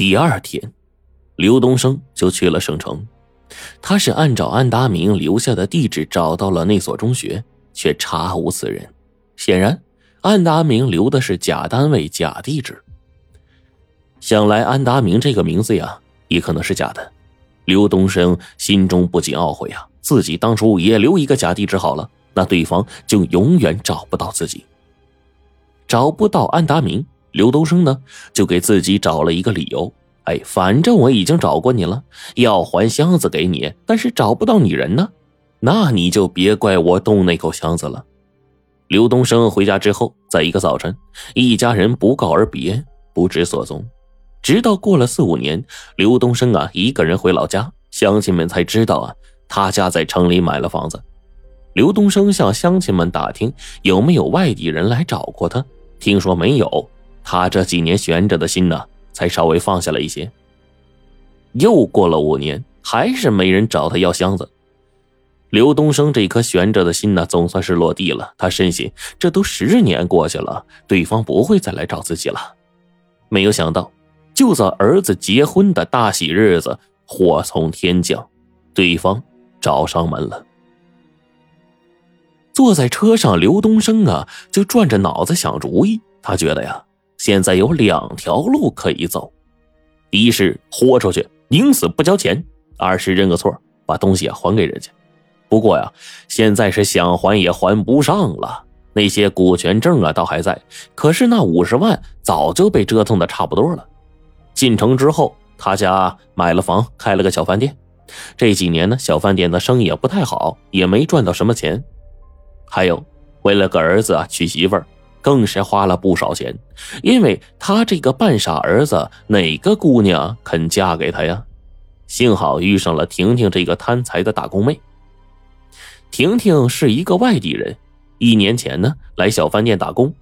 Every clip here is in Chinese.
第二天，刘东升就去了省城。他是按照安达明留下的地址找到了那所中学，却查无此人。显然，安达明留的是假单位、假地址。想来，安达明这个名字呀，也可能是假的。刘东升心中不禁懊悔啊，自己当初也留一个假地址好了，那对方就永远找不到自己。找不到安达明，刘东升呢，就给自己找了一个理由。哎，反正我已经找过你了，要还箱子给你，但是找不到你人呢，那你就别怪我动那口箱子了。刘东升回家之后，在一个早晨，一家人不告而别，不知所踪。直到过了四五年，刘东升啊一个人回老家，乡亲们才知道啊他家在城里买了房子。刘东升向乡亲们打听有没有外地人来找过他，听说没有，他这几年悬着的心呢。才稍微放下了一些。又过了五年，还是没人找他要箱子。刘东升这颗悬着的心呢，总算是落地了。他深信，这都十年过去了，对方不会再来找自己了。没有想到，就在儿子结婚的大喜日子，祸从天降，对方找上门了。坐在车上，刘东升啊，就转着脑子想主意。他觉得呀。现在有两条路可以走，一是豁出去，宁死不交钱；二是认个错，把东西啊还给人家。不过呀，现在是想还也还不上了。那些股权证啊，倒还在，可是那五十万早就被折腾的差不多了。进城之后，他家买了房，开了个小饭店。这几年呢，小饭店的生意也不太好，也没赚到什么钱。还有，为了个儿子啊娶媳妇儿。更是花了不少钱，因为他这个半傻儿子，哪个姑娘肯嫁给他呀？幸好遇上了婷婷这个贪财的打工妹。婷婷是一个外地人，一年前呢来小饭店打工。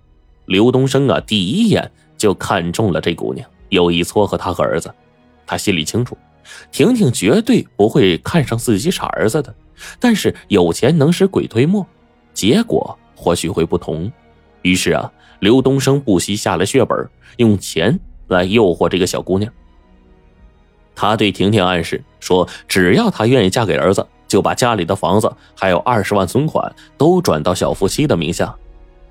刘东升啊，第一眼就看中了这姑娘，有意撮合他和儿子。他心里清楚，婷婷绝对不会看上自己傻儿子的。但是有钱能使鬼推磨，结果或许会不同。于是啊，刘东升不惜下了血本，用钱来诱惑这个小姑娘。他对婷婷暗示说，只要她愿意嫁给儿子，就把家里的房子还有二十万存款都转到小夫妻的名下。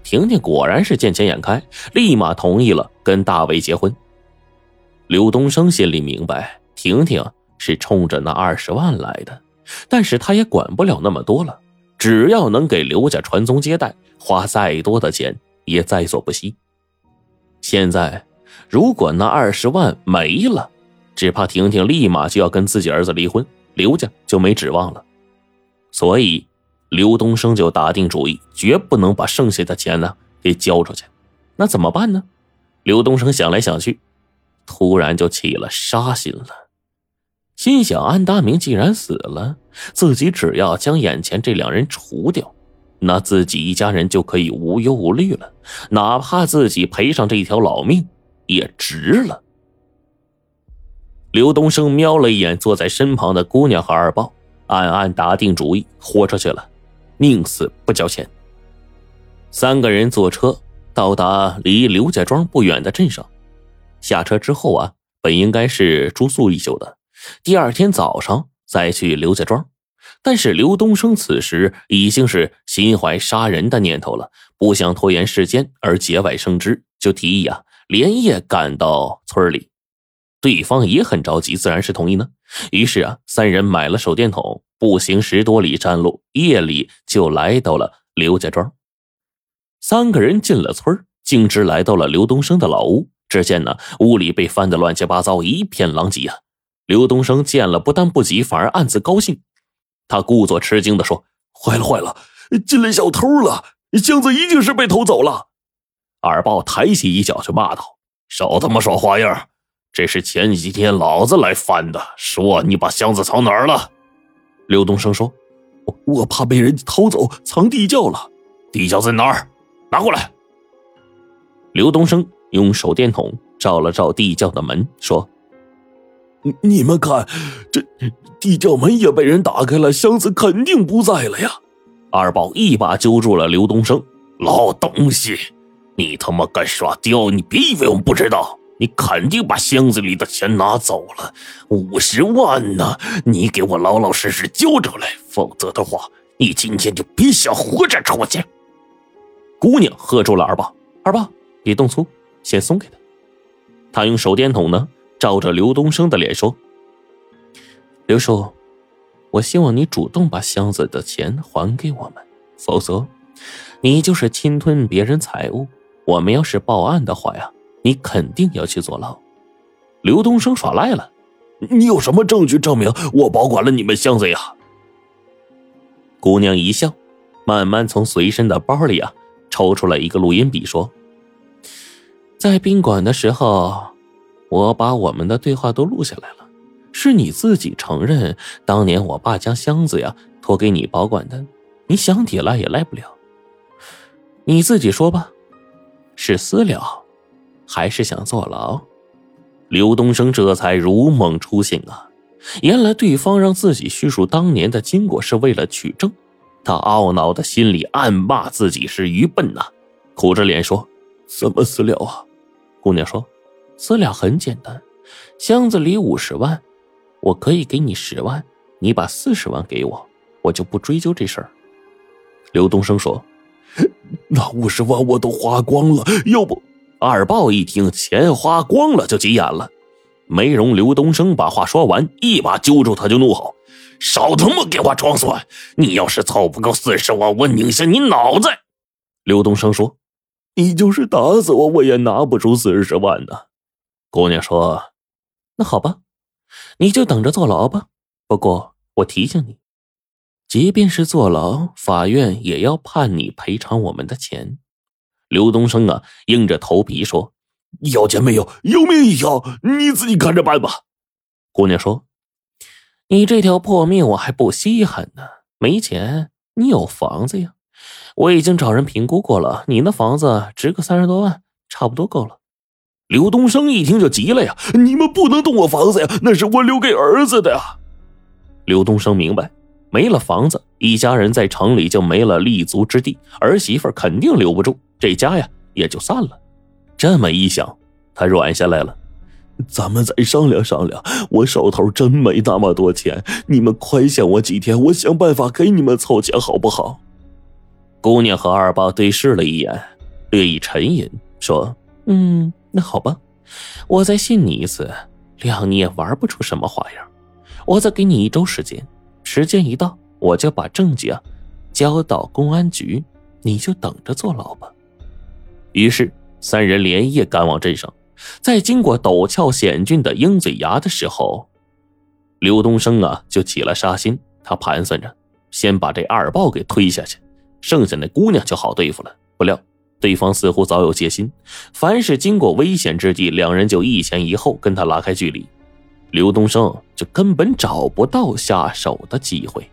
婷婷果然是见钱眼开，立马同意了跟大伟结婚。刘东升心里明白，婷婷是冲着那二十万来的，但是他也管不了那么多了。只要能给刘家传宗接代，花再多的钱也在所不惜。现在，如果那二十万没了，只怕婷婷立马就要跟自己儿子离婚，刘家就没指望了。所以，刘东升就打定主意，绝不能把剩下的钱呢给交出去。那怎么办呢？刘东升想来想去，突然就起了杀心了。心想：安大明既然死了，自己只要将眼前这两人除掉，那自己一家人就可以无忧无虑了。哪怕自己赔上这一条老命，也值了。刘东升瞄了一眼坐在身旁的姑娘和二豹，暗暗打定主意，豁出去了，宁死不交钱。三个人坐车到达离刘家庄不远的镇上，下车之后啊，本应该是住宿一宿的。第二天早上再去刘家庄，但是刘东升此时已经是心怀杀人的念头了，不想拖延时间而节外生枝，就提议啊连夜赶到村里。对方也很着急，自然是同意呢。于是啊，三人买了手电筒，步行十多里山路，夜里就来到了刘家庄。三个人进了村，径直来到了刘东升的老屋。只见呢，屋里被翻得乱七八糟，一片狼藉啊。刘东升见了，不但不急，反而暗自高兴。他故作吃惊的说：“坏了坏了，进来小偷了！箱子一定是被偷走了。”二豹抬起一脚就骂道：“少他妈耍花样！这是前几天老子来翻的，说你把箱子藏哪儿了？”刘东升说：“我我怕被人偷走，藏地窖了。地窖在哪儿？拿过来。”刘东升用手电筒照了照地窖的门，说。你们看，这地窖门也被人打开了，箱子肯定不在了呀！二宝一把揪住了刘东升，老东西，你他妈敢耍刁？你别以为我们不知道，你肯定把箱子里的钱拿走了，五十万呢！你给我老老实实交出来，否则的话，你今天就别想活着出去。姑娘喝住了二宝，二宝别动粗，先松开他。他用手电筒呢，照着刘东升的脸说：“刘叔，我希望你主动把箱子的钱还给我们，否则，你就是侵吞别人财物。我们要是报案的话呀。”你肯定要去坐牢，刘东升耍赖了。你有什么证据证明我保管了你们箱子呀？姑娘一笑，慢慢从随身的包里啊抽出来一个录音笔，说：“在宾馆的时候，我把我们的对话都录下来了。是你自己承认，当年我爸将箱子呀托给你保管的。你想抵赖也赖不了。你自己说吧，是私了。”还是想坐牢，刘东升这才如梦初醒啊！原来对方让自己叙述当年的经过是为了取证，他懊恼的心里暗骂自己是愚笨呐，苦着脸说：“怎么私了啊？”姑娘说：“私了很简单，箱子里五十万，我可以给你十万，你把四十万给我，我就不追究这事儿。”刘东升说：“那五十万我都花光了，要不……”二豹一听钱花光了，就急眼了。没容刘东升把话说完，一把揪住他，就怒吼：“少他妈给我装蒜！你要是凑不够四十万，我拧下你脑袋！”刘东升说：“你就是打死我，我也拿不出四十万呢。”姑娘说：“那好吧，你就等着坐牢吧。不过我提醒你，即便是坐牢，法院也要判你赔偿我们的钱。”刘东升啊，硬着头皮说：“要钱没有？有命一条，你自己看着办吧。”姑娘说：“你这条破命我还不稀罕呢。没钱，你有房子呀？我已经找人评估过了，你那房子值个三十多万，差不多够了。”刘东升一听就急了呀：“你们不能动我房子呀，那是我留给儿子的呀！”刘东升明白，没了房子，一家人在城里就没了立足之地，儿媳妇肯定留不住。这家呀也就散了。这么一想，他软下来了。咱们再商量商量。我手头真没那么多钱，你们宽限我几天，我想办法给你们凑钱，好不好？姑娘和二爸对视了一眼，略一沉吟，说：“嗯，那好吧，我再信你一次。谅你也玩不出什么花样。我再给你一周时间，时间一到，我就把证据啊交到公安局，你就等着坐牢吧。”于是，三人连夜赶往镇上。在经过陡峭险峻的鹰嘴崖的时候，刘东升啊就起了杀心。他盘算着，先把这二豹给推下去，剩下那姑娘就好对付了。不料，对方似乎早有戒心，凡是经过危险之地，两人就一前一后跟他拉开距离。刘东升就根本找不到下手的机会。